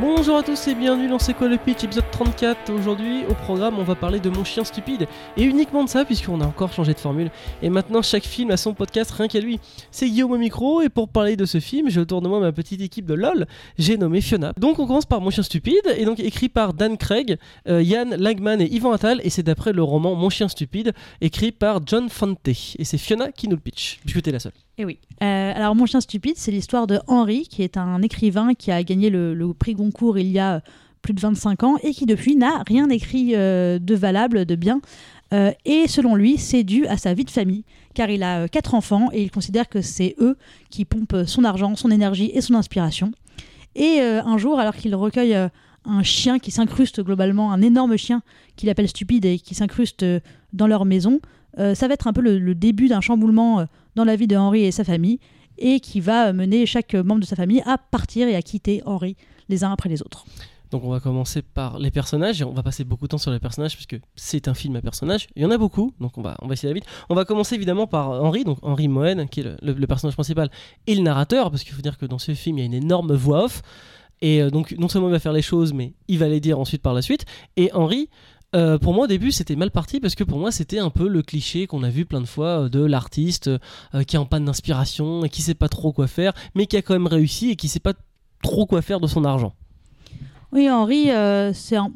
Bonjour à tous et bienvenue dans C'est quoi le pitch épisode 34. Aujourd'hui au programme on va parler de Mon chien stupide et uniquement de ça puisqu'on a encore changé de formule et maintenant chaque film a son podcast rien qu'à lui. C'est Guillaume au micro et pour parler de ce film j'ai autour de moi ma petite équipe de LOL, j'ai nommé Fiona. Donc on commence par Mon chien stupide et donc écrit par Dan Craig, euh, Yann Langman et Yvan Attal et c'est d'après le roman Mon chien stupide écrit par John Fante et c'est Fiona qui nous le pitch puisque t'es la seule. Et oui. Euh, alors, Mon chien stupide, c'est l'histoire de Henri, qui est un écrivain qui a gagné le, prix Goncourt il y a plus de 25 ans et qui depuis n'a rien écrit euh, de valable, de bien. Euh, et selon lui, c'est dû à sa vie de famille, car il a euh, quatre enfants et il considère que c'est eux qui pompent son argent, son énergie et son inspiration. Et euh, un jour, alors qu'il recueille euh, un chien qui s'incruste globalement, un énorme chien qu'il appelle stupide et qui s'incruste euh, dans leur maison, euh, ça va être un peu le, début d'un chamboulement euh, dans la vie de Henri et sa famille, et qui va mener chaque membre de sa famille à partir et à quitter Henri les uns après les autres. Donc on va commencer par les personnages et on va passer beaucoup de temps sur les personnages puisque c'est un film à personnages. Il y en a beaucoup, donc on va, on va essayer d'aller vite. On va commencer évidemment par Henri, donc Henri Mohen, qui est le, le- le personnage principal et le narrateur, parce qu'il faut dire que dans ce film il y a une énorme voix off. Et euh, donc non seulement il va faire les choses, mais il va les dire ensuite par la suite. Et Henri, euh, pour moi au début c'était mal parti parce que pour moi c'était un peu le cliché qu'on a vu plein de fois euh, de l'artiste euh, qui est en panne d'inspiration et qui sait pas trop quoi faire, mais qui a quand même réussi et qui sait pas trop quoi faire de son argent. Oui, Henri, c'est un,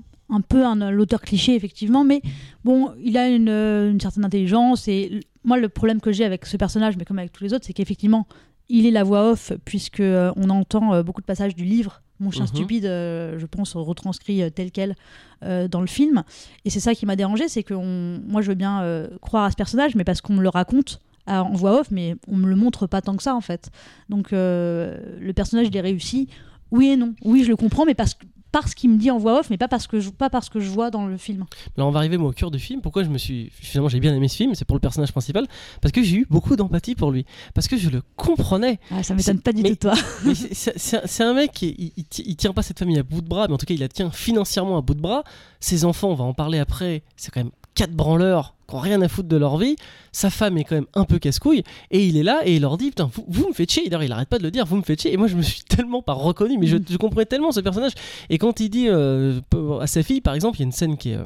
peu un, l'auteur cliché, effectivement, mais bon, il a une, une certaine intelligence. Et moi, le problème que j'ai avec ce personnage, mais comme avec tous les autres, c'est qu'effectivement, il est la voix off, puisque on entend beaucoup de passages du livre. Mon chien Mhm. stupide, euh, je pense, retranscrit euh, tel quel euh, dans le film. Et c'est ça qui m'a dérangé, c'est que on- moi, je veux bien croire à ce personnage, mais parce qu'on me le raconte à- en voix off, mais on me le montre pas tant que ça, en fait. Donc, le personnage, il est réussi. Oui et non. Oui, je le comprends, mais parce que parce qu'il me dit en voix off, mais pas parce que je, pas parce que je vois dans le film. Alors on va arriver moi au cœur du film. Pourquoi je me suis finalement j'ai bien aimé ce film, c'est pour le personnage principal parce que j'ai eu beaucoup d'empathie pour lui parce que je le comprenais. Ah, ça m'étonne pas du mais- tout toi. C'est- un- mec qui il, il ti- il tient pas cette famille à bout de bras, mais en tout cas il la tient financièrement à bout de bras. Ses enfants, on va en parler après, c'est quand même quatre branleurs qui ont rien à foutre de leur vie. Sa femme est quand même un peu casse-couille et il est là et il leur dit putain vous, vous me faites chier. D'ailleurs il arrête pas de le dire, vous me faites chier. Et moi je me suis tellement pas reconnu, mais je, je comprenais tellement ce personnage. Et quand il dit euh, à sa fille par exemple, il y a une scène qui est euh,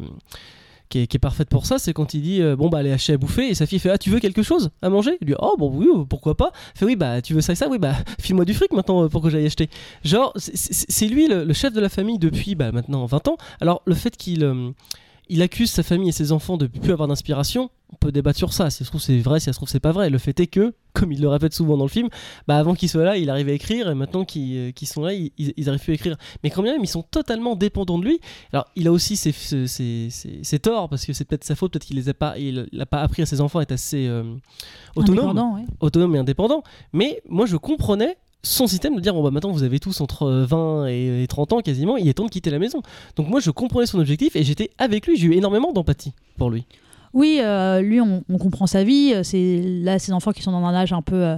qui est, qui est parfaite pour ça, c'est quand il dit euh, bon bah allez acheter à bouffer et sa fille fait ah tu veux quelque chose à manger? Il lui dit oh bon oui pourquoi pas? Il fait oui bah tu veux ça et ça? Oui bah file-moi du fric maintenant pour que j'aille acheter. Genre c'est- lui le, chef de la famille depuis bah, maintenant 20 ans. Alors le fait qu'il il accuse sa famille et ses enfants de plus avoir d'inspiration, on peut débattre sur ça. Si ça se trouve c'est vrai, si ça se trouve c'est pas vrai. Le fait est que, comme il le répète souvent dans le film, bah avant qu'il soit là, il arrive à écrire et maintenant qu'ils euh, qu'ils sont là, ils, ils, arrivent plus à écrire. Mais quand même, ils sont totalement dépendants de lui. Alors il a aussi ses, ses, ses- ses- ses torts parce que c'est peut-être sa faute, peut-être qu'il les a pas, il n'a pas appris à ses enfants à être assez euh, autonome ouais. autonome et indépendant. Mais moi, je comprenais son système de dire bon bah maintenant vous avez tous entre euh, 20 et, et 30 ans quasiment il est temps de quitter la maison donc moi je comprenais son objectif et j'étais avec lui j'ai eu énormément d'empathie pour lui Oui, euh, lui, on, on comprend sa vie. euh, C'est là ses enfants qui sont dans un âge un peu euh,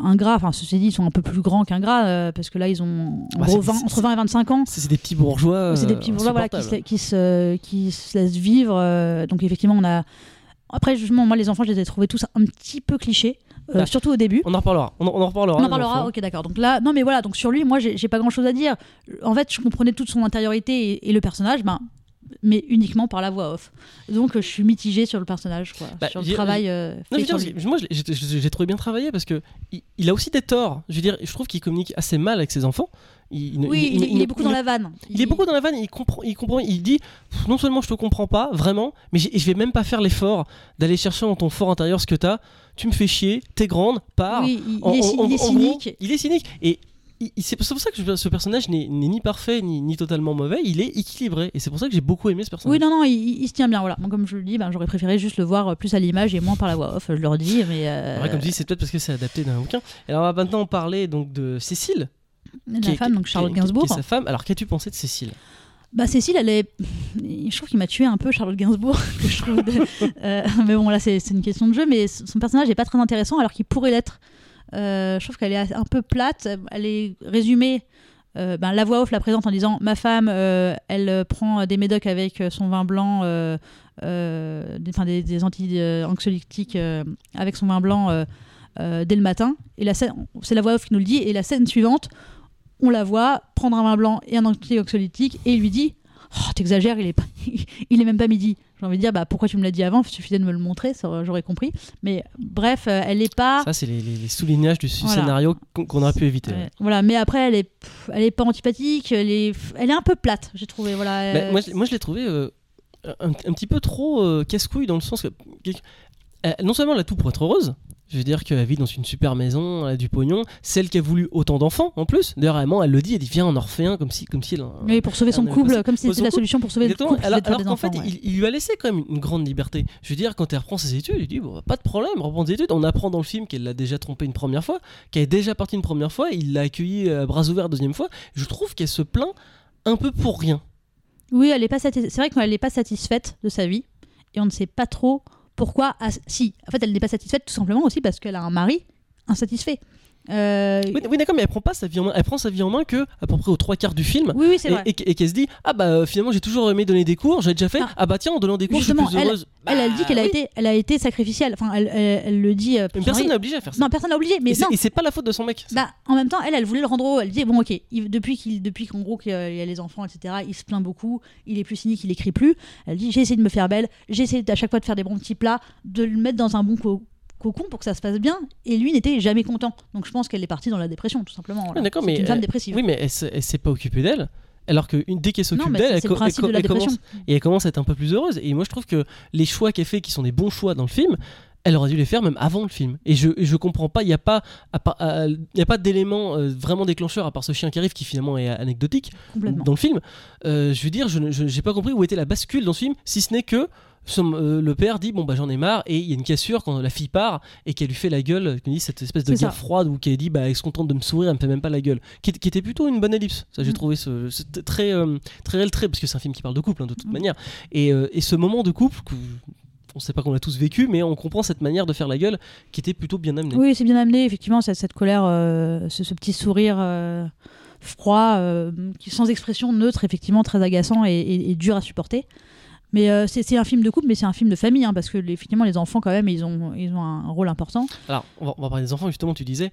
ingrat. Enfin, ceci dit, ils sont un peu plus grands qu'ingrats euh, parce que là, ils ont en Bah, gros c'est- 20 c'est- entre 20 et 25 ans. c'est des petits bourgeois c'est des euh, petits bourgeois voilà, qui, se, qui, se, qui se laissent vivre. euh, donc, effectivement, on a. Après, justement, moi, les enfants, je les ai trouvés tous un petit peu clichés, euh, Bah, surtout au début. on en reparlera on en, on en reparlera On en parlera, ok d'accord. Donc là, non mais voilà, donc sur lui, moi j'ai j'ai pas grand chose à dire. En fait, je comprenais toute son intériorité et, et le personnage, ben, mais uniquement par la voix off. Donc euh, je suis mitigée sur le personnage, quoi, Bah, sur le travail euh, Non, fait je dire, moi j'ai trouvé bien travaillé parce que il, il a aussi des torts je veux dire je trouve qu'il communique assez mal avec ses enfants il, Oui, il, est beaucoup dans la vanne. Il est beaucoup dans la vanne, il comprend, il comprend, il dit non seulement je te comprends pas vraiment, mais je vais même pas faire l'effort d'aller chercher dans ton fort intérieur ce que t'as. Tu me fais chier, t'es grande, pars. Oui, il, En- est, en- il est en gros, cynique. il est cynique et c'est pour ça que je- ce personnage n'est ni parfait ni, ni totalement mauvais. Il est équilibré et c'est pour ça que j'ai beaucoup aimé ce personnage. Oui, non, non, il, se tient bien. Voilà. Comme je le dis, ben, j'aurais préféré juste le voir euh, plus à l'image et moins par la voix off. Je le redis, mais euh, comme tu dis, c'est peut-être parce que c'est adapté d'un bouquin. Et alors on va maintenant parler donc de Cécile, la qui est- femme, donc Charlotte Gainsbourg. qui est sa femme. Alors qu'as-tu pensé de Cécile? Bah Cécile, elle est. Je trouve qu'il m'a tué un peu Charlotte Gainsbourg. que je trouve de- euh, Mais bon, là, c'est c'est une question de jeu. Mais son personnage n'est pas très intéressant alors qu'il pourrait l'être. Euh, je trouve qu'elle est un peu plate. Elle est résumée. euh, ben, la voix off la présente en disant Ma femme, euh, elle prend des médocs avec son vin blanc, des, enfin, des, avec son vin blanc dès le matin. Et c'est la voix off qui nous le dit. Et la scène suivante, on la voit prendre un vin blanc et un antioxylytique et il lui dit oh, T'exagères, il est, il est même pas midi. J'ai envie de dire bah, Pourquoi tu me l'as dit avant? Il suffisait de me le montrer, j'aurais compris. Mais bref, euh, elle est pas. Ça, c'est les, soulignages du Voilà. scénario qu'on aurait pu éviter. Ouais, Voilà, mais après, elle est, elle est pas antipathique, elle est, elle est un peu plate, j'ai trouvé. Voilà. Bah, euh, moi, je- moi, je l'ai trouvé euh, un, un petit peu trop euh, casse-couille dans le sens que. non seulement elle a tout pour être heureuse, je veux dire qu'elle vit dans une super maison, elle a du pognon, celle qui a voulu autant d'enfants en plus. D'ailleurs, elle le dit, elle dit viens en orphéen, comme si, comme si elle. oui, pour sauver son couple, comme si c'était la solution pour sauver Exactement. le couple. Alors, qu'en fait, ouais. il, il lui a laissé quand même une grande liberté. Je veux dire, quand elle reprend ses études, il dit bon, pas de problème, reprend ses études. On apprend dans le film qu'elle l'a déjà trompé une première fois, qu'elle est déjà partie une première fois, il l'a accueillie à bras ouverts deuxième fois. Je trouve qu'elle se plaint un peu pour rien. Oui, elle est pas c'est vrai qu'elle n'est pas satisfaite de sa vie et on ne sait pas trop pourquoi. Ah, si, en fait, elle n'est pas satisfaite tout simplement aussi parce qu'elle a un mari insatisfait. Euh, Oui, oui, d'accord, mais elle prend pas sa vie en main. Elle prend sa vie en main que à peu près aux trois quarts du film. oui, oui, c'est Et, vrai. et- et qu'elle se dit ah bah euh, finalement j'ai toujours aimé donner des cours j'ai déjà fait ah, Ah. bah tiens en donnant des cours je suis plus heureuse Elle, elle dit qu'elle a Bah, été, elle a été sacrificielle. Enfin, elle, elle- le dit. euh, personne n'est obligé à faire ça Non, personne n'a obligé. Mais et c'est- non. et c'est pas la faute de son mec Bah, en même temps, elle, elle voulait le rendre heureux. Elle dit bon, ok, il- depuis qu'il, depuis qu'en gros qu'il y a les enfants, etc. Il se plaint beaucoup. Il est plus cynique, il écrit plus. Elle dit j'ai essayé de me faire belle. J'ai essayé à chaque fois de faire des bons petits plats, de le mettre dans un bon co- cocon pour que ça se passe bien. Et lui n'était jamais content. Donc je pense qu'elle est partie dans la dépression, tout simplement. voilà. Ouais, d'accord, C'est mais une femme elle- dépressive. oui mais elle, elle s'est pas occupée d'elle alors que une- dès qu'elle s'occupe d'elle elle, commence et elle commence à être un peu plus heureuse et moi je trouve que les choix qu'elle fait qui sont des bons choix dans le film elle aurait dû les faire même avant le film et je, je comprends pas il n'y a pas y a pas d'élément euh, vraiment déclencheur à part ce chien qui arrive qui finalement est anecdotique dans le film. Euh, je veux dire, je n'ai pas compris où était la bascule dans ce film, si ce n'est que euh, le père dit bon bah j'en ai marre et il y a une cassure quand la fille part et qu'elle lui fait la gueule, qu'elle dit cette espèce de guerre ça. froide où qu'elle dit bah elle se contente de me sourire, elle me fait même pas la gueule, qui, était plutôt une bonne ellipse. Ça j'ai Mm. trouvé ce, très euh, très réel trait parce que c'est un film qui parle de couple hein, de toute Mm. manière et, euh, et ce moment de couple que- on sait pas qu'on l'a tous vécu, mais on comprend cette manière de faire la gueule qui était plutôt bien amenée. Oui, c'est bien amené, effectivement, cette, cette colère, euh, ce, ce petit sourire euh, froid, euh, sans expression neutre, effectivement, très agaçant et, et- et dur à supporter. Mais euh, c'est un film de couple, mais c'est un film de famille, hein, parce que les- effectivement, les enfants, quand même, ils ont, ils ont un rôle important. Alors, on va, on va parler des enfants, justement, tu disais.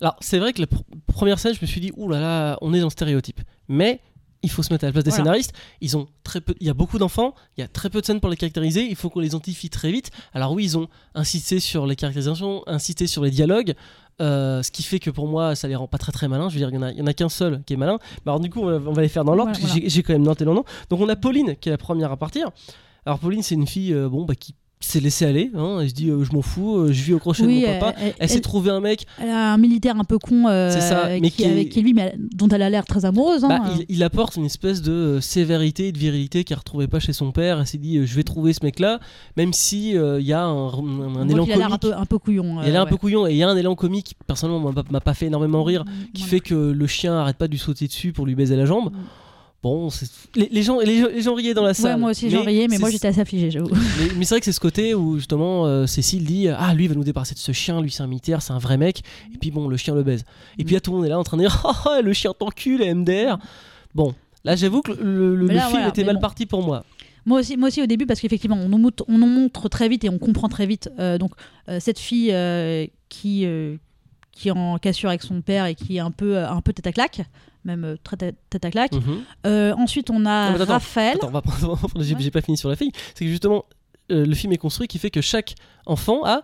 Alors, c'est vrai que la pr- première scène, je me suis dit, ouh là là, on est dans le stéréotype. Mais il faut se mettre à la place des Voilà. scénaristes. Ils ont très peu, il y a beaucoup d'enfants, il y a très peu de scènes pour les caractériser. Il faut qu'on les identifie très vite. Alors oui, ils ont insisté sur les caractérisations, insisté sur les dialogues. Euh, ce qui fait que pour moi, ça les rend pas très très malins. Je veux dire, il y en a, il y en a qu'un seul qui est malin. Alors du coup, on va, on va les faire dans l'ordre Voilà, parce que j'ai- j'ai quand même noté leur nom. Donc on a Pauline qui est la première à partir. Alors Pauline, c'est une fille, euh, bon, bah, qui s'est laissée aller. hein. Elle se dit, euh, je m'en fous, euh, je vis au crochet Oui, de mon papa. elle- Elle s'est elle- trouvé un mec elle a un militaire un peu con euh, C'est ça, mais qui, qui est- avec qui lui, mais elle- dont elle a l'air très amoureuse. hein. Bah, il, il apporte une espèce de sévérité et de virilité qu'elle retrouvait pas chez son père. Elle s'est dit, je vais trouver ce mec-là, même si il y a un, un- un élan a l'air un peu, un peu couillon. Il a l'air un peu couillon et il y a un élan comique qui personnellement m'a pas- m'a pas fait énormément rire, ouais. qui fait que le chien arrête pas de lui sauter dessus pour lui baiser la jambe. Mm. Bon, les, les gens, les, gens- les gens riaient dans la Ouais, salle. moi aussi j'en riais, mais moi j'étais assez affligée, j'avoue. mais, mais c'est vrai que c'est ce côté où justement euh, Cécile dit Ah, lui il va nous débarrasser de ce chien, lui c'est un militaire, c'est un vrai mec. Et puis bon, le chien le baise. Et puis là, tout le monde est là en train de dire ah, le chien t'encule, MDR. Bon, là j'avoue que le, film voilà, était mal bon. parti pour moi. Moi aussi, moi aussi au début, parce qu'effectivement, on nous montre, on nous montre très vite et on comprend très vite. euh, donc, euh, cette fille euh, qui, qui est en cassure avec son père et qui est un peu, euh, un peu tête à claque, même euh, très tête à claque. Mhm. Euh, ensuite, on a Non, attends, Raphaël. Attends, on j'ai Ouais. pas fini sur la fille. C'est que justement, euh, le film est construit qui fait que chaque enfant a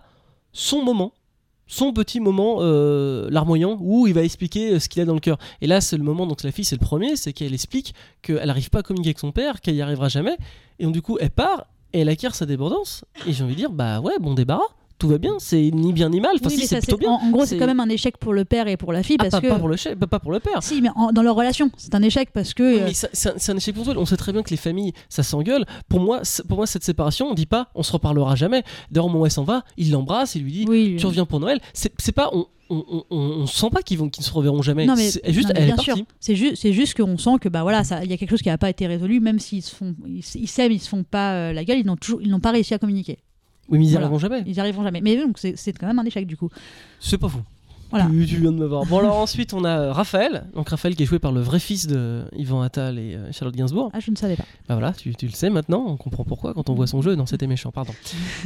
son moment, son petit moment euh, larmoyant où il va expliquer euh, ce qu'il a dans le cœur. Et là, c'est le moment, donc la fille, c'est le premier, c'est qu'elle explique qu'elle n'arrive pas à communiquer avec son père, qu'elle y arrivera jamais. Et donc, du coup, elle part et elle acquiert sa débordance. Et j'ai envie de dire, bah ouais, bon débarras, tout va bien, c'est ni bien ni mal. Enfin, Oui, si, mais c'est plutôt bien. En, en gros, c'est quand même un échec pour le père et pour la fille Ah, parce pas, que. pas pour le chef, pas, pas pour le père. Si, mais en- dans leur relation, c'est un échec parce que. Oui, euh, mais c'est un, échec pour toi. On sait très bien que les familles, ça s'engueule. Pour moi, pour moi, cette séparation, on dit pas, on se reparlera jamais. D'ailleurs, elle s'en va, il l'embrasse, il lui dit, oui, tu reviens pour Noël. C'est pas, on, on, on, on- on sent pas qu'ils vont, qu'ils ne se reverront jamais. Non mais, C'est juste, non, mais elle bien est sûr, partie. c'est juste, qu'on sent que bah voilà, il y a quelque chose qui n'a pas été résolu, même s'ils se font, ils s'aiment, ils se font pas euh, la gueule, ils n'ont toujours, ils n'ont pas réussi à communiquer. Oui, mais ils y Voilà. arriveront jamais. Ils n'y arriveront jamais. Mais donc c'est c'est quand même un échec du coup. C'est pas fou. Voilà. Tu, tu viens de me voir. Bon, alors ensuite, on a euh, Raphaël. Donc, Raphaël qui est joué par le vrai fils de Yvan Attal et euh, Charlotte Gainsbourg. Ah, je ne savais pas. Bah voilà, tu, tu le sais maintenant, on comprend pourquoi quand on voit son jeu. Non, c'était méchant, pardon.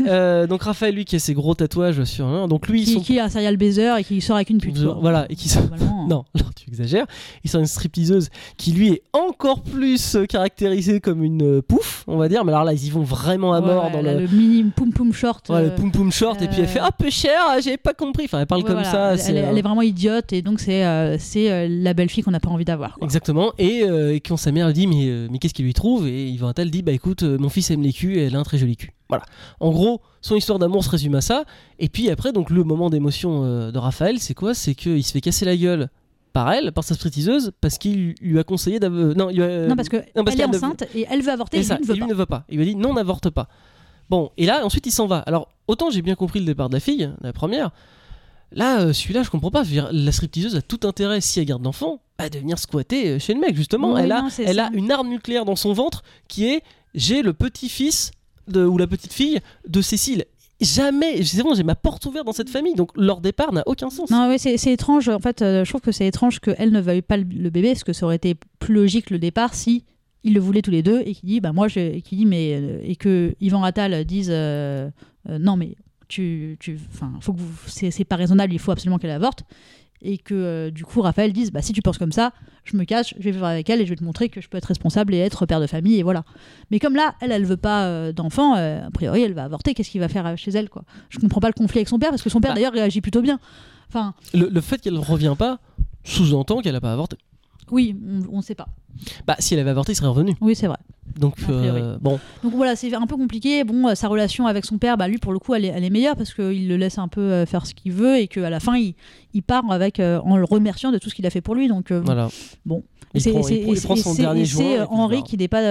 Euh, donc, Raphaël, lui, qui a ses gros tatouages sur. hein, donc, lui, Qui, son- qui est un serial baiser et qui sort avec une pute. quoi. Voilà, et qui sort. Globalement. Non, non, tu exagères. Il sort une stripteaseuse qui, lui, est encore plus caractérisée comme une pouf, on va dire. Mais alors là, ils y vont vraiment à mort ouais, dans a le. le mini poum poum short. Ouais, le poum poum short, et puis elle fait Ah, peu cher, j'ai pas compris. Enfin, elle parle ouais, comme voilà. ça. Elle, elle est- elle est vraiment idiote et donc c'est euh, c'est euh, la belle fille qu'on n'a pas envie d'avoir. Exactement, et, euh, et quand sa mère lui dit mais, mais qu'est-ce qu'il lui trouve? Et Yvan Attal dit bah écoute, mon fils aime les culs et elle a un très joli cul. Voilà. En gros, son histoire d'amour se résume à ça. Et puis après, donc le moment d'émotion de Raphaël, c'est quoi? C'est qu'il se fait casser la gueule par elle, par sa stripteaseuse, parce qu'il lui a conseillé d'av- Non, non, parce que non, parce elle est qu'elle enceinte et elle veut avorter et ça, lui ne veut et lui pas. ne veut pas. Il lui a dit non, n'avorte pas. Bon, et là, ensuite, il s'en va. Alors, autant j'ai bien compris le départ de la fille, la première. Là, euh, celui-là, je comprends pas. La stripteaseuse a tout intérêt, si elle garde l'enfant, à devenir squatter euh, chez le mec, justement. Oui, elle a, non, elle ça. a une arme nucléaire dans son ventre qui est j'ai le petit-fils ou la petite-fille de Cécile. Jamais, c'est bon, j'ai ma porte ouverte dans cette famille, donc leur départ n'a aucun sens. Non, ouais, c'est étrange. En fait, euh, je trouve que c'est étrange qu'elle ne veuille pas le, le bébé, parce que ça aurait été plus logique le départ si ils le voulaient tous les deux et qui dit bah moi je et qui dit mais et que Yvan Attal dise euh, euh, non mais tu tu faut que vous c'est pas raisonnable il faut absolument qu'elle avorte et que euh, du coup Raphaël dise bah si tu penses comme ça je me cache je vais vivre avec elle et je vais te montrer que je peux être responsable et être père de famille et voilà mais comme là elle elle veut pas euh, d'enfant euh, a priori elle va avorter qu'est-ce qu'il va faire chez elle quoi? Je comprends pas le conflit avec son père parce que son père Bah. d'ailleurs réagit plutôt bien enfin Le, le fait qu'elle ne revient pas sous-entend qu'elle n'a pas avorté. Oui on, on sait pas Bah, si elle avait avorté, il serait revenu. oui c'est vrai Donc, euh, bon, Donc voilà, c'est un peu compliqué. Bon, euh, sa relation avec son père, bah, lui, pour le coup, elle est, elle est meilleure parce qu'il le laisse un peu euh, faire ce qu'il veut et qu'à la fin, il, il part avec, euh, en le remerciant de tout ce qu'il a fait pour lui. Donc, euh, voilà. bon. C'est Henri qui n'est pas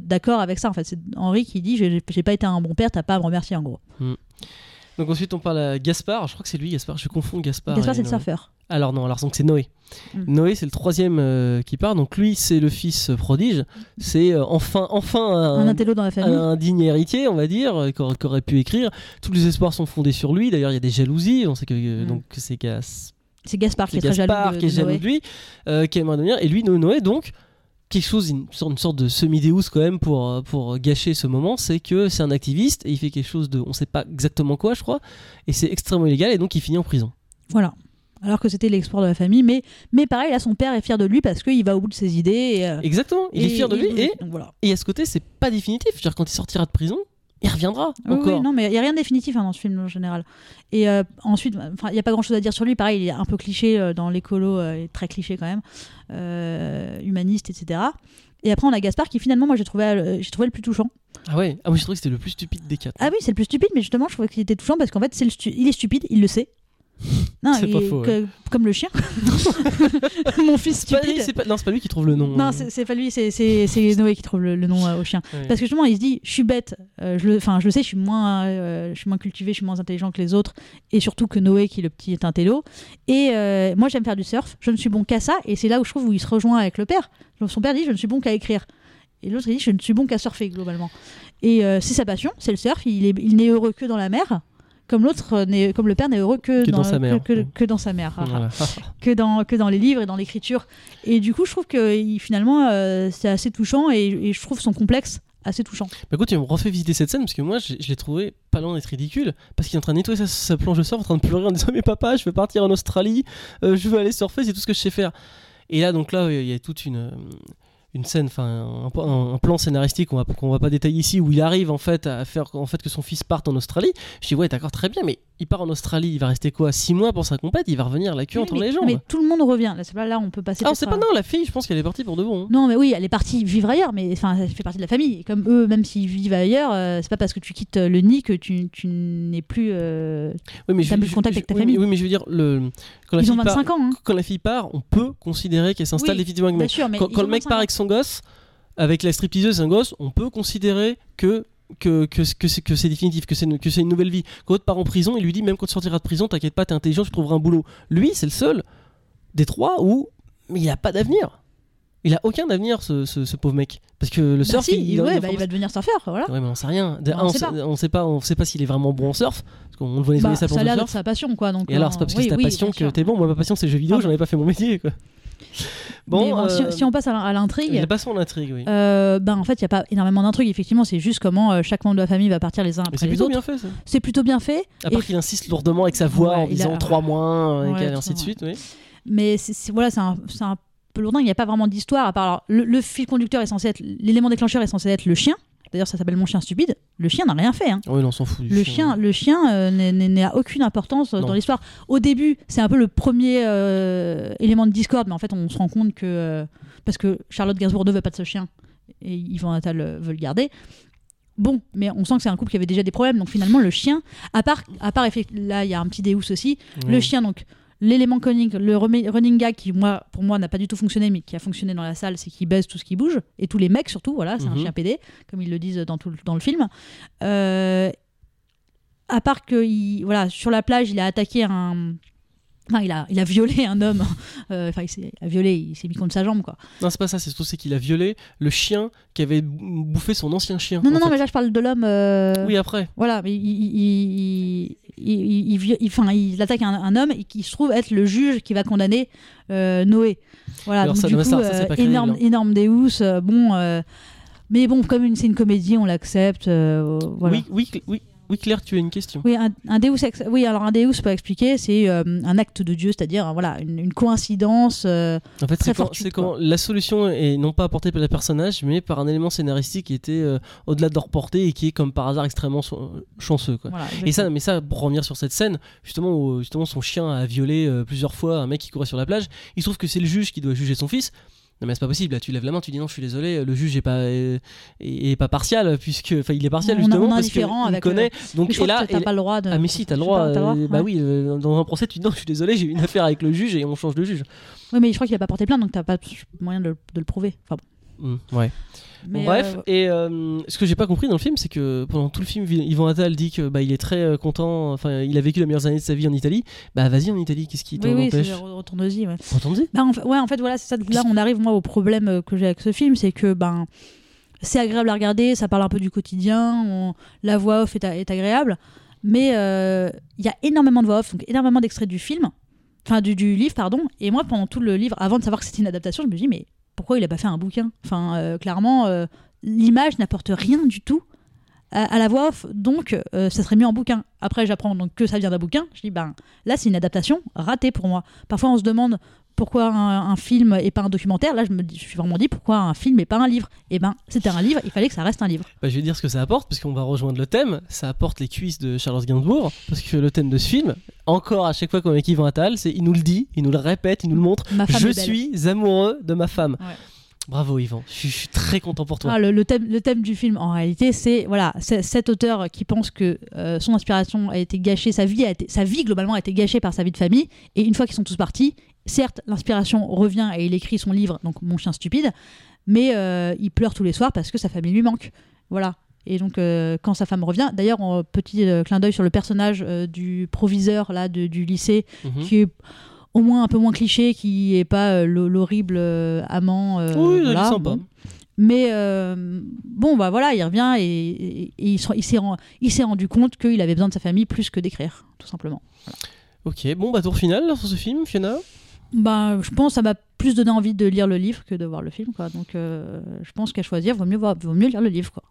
d'accord avec ça. En fait, c'est Henri qui dit j'ai j'ai pas été un bon père, t'as pas à me remercier en gros. Donc ensuite on parle à Gaspard, je crois que c'est lui Gaspard, je confonds Gaspard. Gaspard, c'est le surfeur. Alors non, alors donc c'est Noé. Mm. Noé c'est le troisième euh, qui part, donc lui c'est le fils euh, prodige, c'est euh, enfin, enfin Un un, intello dans la famille. un digne héritier on va dire, euh, qui aurait, qui aurait pu écrire. Tous les espoirs sont fondés sur lui, d'ailleurs il y a des jalousies, on sait que euh, Mm. donc c'est Gas- C'est Gaspard qui est très jaloux de, qui est jaloux de lui, qui aimerait devenir, et lui No- Noé donc quelque chose, une sorte, une sorte de semi-déus quand même pour, euh, pour gâcher ce moment, c'est que c'est un activiste et il fait quelque chose de, on sait pas exactement quoi je crois, et c'est extrêmement illégal et donc il finit en prison. Voilà. Alors que c'était l'export de la famille. Mais, mais pareil, là, son père est fier de lui parce qu'il va au bout de ses idées. Et, euh, Exactement, il est fier de lui et, donc voilà. et à ce côté c'est pas définitif, dire quand il sortira de prison, il reviendra encore. oui, non, mais il n'y a rien de définitif hein, dans ce film en général. Et euh, ensuite, enfin, il n'y a pas grand chose à dire sur lui. Pareil, il est un peu cliché euh, dans l'écolo, euh, très cliché quand même, euh, humaniste, etc. Et après, on a Gaspard qui finalement, moi, j'ai trouvé, euh, j'ai trouvé le plus touchant. Ah ouais, ah oui, je trouvais que c'était le plus stupide des quatre. Ah oui, c'est le plus stupide, mais justement, je trouvais qu'il était touchant parce qu'en fait, c'est le il est stupide, il le sait. Non, C'est il pas est faux, que- comme le chien. Mon fils pas, stupide. lui, pas- non, c'est pas lui qui trouve le nom. Non, c'est c'est pas lui, c'est- Noé qui trouve le, le nom euh, au chien. Ouais. Parce que justement, il se dit, je suis bête, euh, je le, enfin, je le sais, je suis moins, euh, je suis moins cultivé, je suis moins intelligent que les autres, et surtout que Noé qui est le petit est un télo. Et euh, moi, j'aime faire du surf, je ne suis bon qu'à ça, et c'est là où je trouve où il se rejoint avec le père. Donc, son père dit, je ne suis bon qu'à écrire. Et l'autre, il dit, je ne suis bon qu'à surfer, globalement. Et c'est sa passion, c'est le surf, il n'est heureux que dans la mer. Comme l'autre, euh, n'est- comme le père n'est heureux que, Que dans sa mère. Que, que- que dans sa mère. Voilà. que dans, que dans les livres et dans l'écriture. Et du coup, je trouve que il- finalement, euh, c'est assez touchant et, et je trouve son complexe assez touchant. Bah écoute, tu me refais visiter cette scène parce que moi je, je l'ai trouvé pas loin d'être ridicule parce qu'il est en train de nettoyer sa, sa planche de surf, en train de pleurer en disant Mais papa, je veux partir en Australie, euh, je veux aller surfer, c'est tout ce que je sais faire. Et là, donc là, il y a toute une, une scène, enfin un, plan scénaristique qu'on va, qu'on va pas détailler ici où il arrive en fait à faire en fait que son fils parte en Australie. Je dis Ouais, d'accord, très bien, mais il part en Australie, il va rester quoi 6 mois pour sa compète, il va revenir la queue entre mais, les jambes. mais tout le monde revient. Là, c'est pas là, on peut passer. ah, sait pas, non, la fille, je pense qu'elle est partie pour de bon. hein. Non, mais oui, elle est partie vivre ailleurs, mais enfin, elle fait partie de la famille. Et comme eux, même s'ils vivent ailleurs, euh, c'est pas parce que tu quittes le nid que tu, tu n'es plus. euh, Oui, mais je, plus je- contact je- avec ta oui, famille. mais- Oui, mais je veux dire, le, quand la Ils ont fille part- 25 ans, hein. quand la fille part, on peut considérer qu'elle s'installe définitivement avec le mec. sûr, mais Quand, ont le mec 25 part ans. avec son gosse, avec la stripteaseuse, un gosse, on peut considérer que que, que, que c'est que c'est définitif, que c'est une, que c'est une nouvelle vie. Quand l'autre part en prison, il lui dit même quand tu sortiras de prison, t'inquiète pas, t'es intelligent, tu trouveras un boulot. Lui, c'est le seul des trois où il a pas d'avenir. Il a aucun avenir, ce, ce- ce pauvre mec. Parce que le Bah surf, si, il, ouais, bah, il va devenir surfeur, voilà. Ouais, mais on sait rien. De- Bah, on on, sait pas. on sait pas, on sait pas s'il est vraiment bon en surf. Parce qu'on le voit les ça a l'air sa passion, quoi. Donc, Et alors, euh, c'est pas parce que oui, c'est ta oui, passion que t'es bon. Moi, ma passion, c'est le jeu vidéo. J'en ai pas fait mon métier. Quoi. Bon, bon, si, euh, si on passe à, à l'intrigue, il passe son intrigue, oui. euh, ben en fait, il n'y a pas énormément d'intrigues. Effectivement, c'est juste comment euh, chaque membre de la famille va partir les uns après c'est les plutôt autres. bien fait, ça. C'est plutôt bien fait. À part qu'il insiste lourdement avec sa voix en disant a- 3 moins, et ainsi de suite, oui. mais c'est c'est- voilà, c'est un, c'est un peu lourdin. Il n'y a pas vraiment d'histoire. À part le fil conducteur est censé être l'élément déclencheur est censé être le chien. D'ailleurs, ça s'appelle mon chien stupide. Le chien n'a rien fait. hein. Oui, on s'en fout. du Le chien, le chien euh, n'a aucune importance euh, Non. dans l'histoire. Au début, c'est un peu le premier euh, élément de discorde, mais en fait, on se rend compte que euh, parce que Charlotte Gainsbourg ne veut pas de ce chien et Yvan Attal veut le garder. Bon, mais on sent que c'est un couple qui avait déjà des problèmes. Donc finalement, le chien, à part, à part là, il y a un petit Deus aussi. Oui. Le chien, donc l'élément conique, le running gag qui, moi, pour moi, n'a pas du tout fonctionné, mais qui a fonctionné dans la salle, c'est qu'il baise tout ce qui bouge et tous les mecs surtout. Voilà, c'est un Mhm. chien PD, comme ils le disent dans tout le- dans le film. Euh, à part que il- voilà, sur la plage, il a attaqué un. Enfin, il a, il a violé un homme. Euh, Enfin, il a violé, il s'est mis contre sa jambe, quoi. Non, c'est pas ça, c'est surtout c'est qu'il a violé le chien qui avait bou- bouffé son ancien chien. Non, non, non, mais là, je parle de l'homme. euh, Oui, après. Voilà, mais il, il, il, il, il vi- il- enfin, il attaque un, un homme et qui se trouve être le juge qui va condamner euh, Noé. Voilà, Alors donc ça, du coup, ça, ça, c'est pas crédible, énorme, hein. énorme Deus. bon, mais bon, comme c'est une comédie, on l'accepte. voilà. Oui, oui, oui, oui, Claire, tu as une question. Oui, un, un Deus ex- oui, alors un Deus, pour expliquer, c'est euh, un acte de Dieu, c'est-à-dire voilà, une, une coïncidence. euh, En fait, c'est quand, quand la solution est non pas apportée par le personnage, mais par un élément scénaristique qui était euh, au-delà de leur portée et qui est comme par hasard extrêmement so- chanceux. Quoi. voilà, Et ça, mais ça, pour revenir sur cette scène, justement, où justement son chien a violé euh, plusieurs fois un mec qui courait sur la plage, il se trouve que c'est le juge qui doit juger son fils. Non mais c'est pas possible, là tu lèves la main, tu dis non je suis désolé, le juge est pas, est, est pas partial, puisque, enfin il est partial On justement a parce qu'il avec connaît. Mais Donc, et là, t'as pas le droit de. ah mais si, t'as le droit, euh, bah Ouais. oui, euh, dans un procès tu dis non je suis désolé, j'ai eu une affaire avec le juge et on change de juge. Oui, mais je crois qu'il a pas porté plainte, donc t'as pas moyen de, le- de le prouver. Enfin, bon. Hmm, ouais. Mais, Bon, bref, euh, et euh, ce que j'ai pas compris dans le film, c'est que pendant tout le film, Yvan Attal dit que bah, il est très euh, content, enfin il a vécu les meilleures années de sa vie en Italie. Bah vas-y en Italie, qu'est-ce qui t'en oui, oui, empêche c'est retourne-y. Ouais. Retourne-y. Bah, en fait, ouais, en fait, voilà, c'est ça. Là, on arrive, moi, au problème que j'ai avec ce film, c'est que ben, c'est agréable à regarder, ça parle un peu du quotidien, on- la voix off est, a- est agréable, mais euh, il y a énormément de voix off, donc énormément d'extraits du film, enfin du, du livre, pardon. Et moi, pendant tout le livre, avant de savoir que c'était une adaptation, je me dis, mais pourquoi il a pas fait un bouquin? Enfin, euh, clairement, euh, l'image n'apporte rien du tout. À, à la voix off, donc euh, ça serait mieux en bouquin. Après, j'apprends donc que ça vient d'un bouquin. Je dis, ben là, c'est une adaptation ratée pour moi. Parfois, on se demande pourquoi un, un film et pas un documentaire. Là, je me, dis- je suis vraiment dit pourquoi un film et pas un livre? Et ben, c'était un livre, il fallait que ça reste un livre. Bah, je vais dire ce que ça apporte, parce qu'on va rejoindre le thème. Ça apporte les cuisses de Charles Gainsbourg, parce que le thème de ce film, encore à chaque fois qu'on est Yvan Attal, c'est il nous le dit, il nous le répète, il nous le montre. Ma Je suis amoureux de ma femme. Ouais. Bravo Yvan, je suis, je suis très content pour toi. Ah, le, le thème, le thème du film, en réalité, c'est voilà, cet auteur qui pense que euh, son inspiration a été gâchée, sa vie, a été, sa vie globalement a été gâchée par sa vie de famille. Et une fois qu'ils sont tous partis, certes, l'inspiration revient et il écrit son livre, donc Mon chien stupide, mais euh, il pleure tous les soirs parce que sa famille lui manque. Voilà. Et donc, euh, quand sa femme revient, d'ailleurs, petit euh, clin d'œil sur le personnage euh, du proviseur là, de- du lycée, Mhm. qui est au moins un peu moins cliché, qui est pas euh, l'ho- l'horrible euh, amant. euh, oui, il est sympa. bon. Mais euh, bon, bah voilà, il revient et, et- et il, se- il s'est ren- il s'est rendu compte qu'il avait besoin de sa famille plus que d'écrire, tout simplement. Ok, bon bah tour final sur ce film, Fiona? Bah, je pense que ça m'a plus donné envie de lire le livre que de voir le film, quoi. Donc, euh, je pense qu'à choisir, vaut mieux, voir, vaut mieux lire le livre, quoi.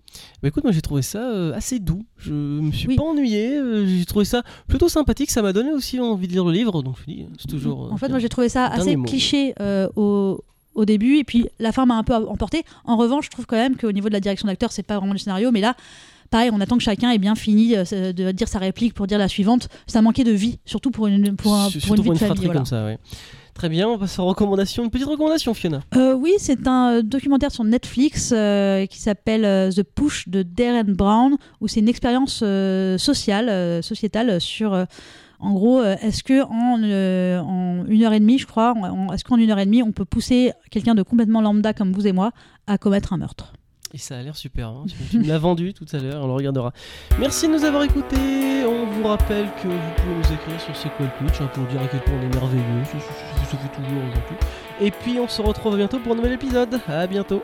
Bah écoute, moi j'ai trouvé ça euh, assez doux. Je me suis Oui. pas ennuyé. euh, j'ai trouvé ça plutôt sympathique. Ça m'a donné aussi envie de lire le livre. Donc je dis, c'est toujours. En fait, moi, j'ai trouvé ça assez mot. cliché au, au début, et puis la fin m'a un peu emporté. En revanche, je trouve quand même qu'au niveau de la direction d'acteur, c'est pas vraiment du scénario, mais là, pareil, on attend que chacun ait bien fini de dire sa réplique pour dire la suivante. Ça manquait de vie, surtout pour une, pour un- pour une vie de famille. voilà. comme ça, ouais. Très bien, on passe aux recommandations. Une petite recommandation, Fiona. Euh, oui, c'est un euh, documentaire sur Netflix euh, qui s'appelle The Push de Darren Brown, où c'est une expérience sociale, sociétale sur, en gros, est-ce que en, une heure et demie, je crois, est-ce qu'en une heure et demie, on peut pousser quelqu'un de complètement lambda comme vous et moi à commettre un meurtre? Et ça a l'air super. hein. Tu, me l'as vendu tout à l'heure, on le regardera. Merci de nous avoir écoutés. On vous rappelle que vous pouvez nous écrire sur C'est quoi hein, pour dire à quel point on est merveilleux. Ça fait toujours aujourd'hui. Et puis on se retrouve bientôt pour un nouvel épisode. À bientôt.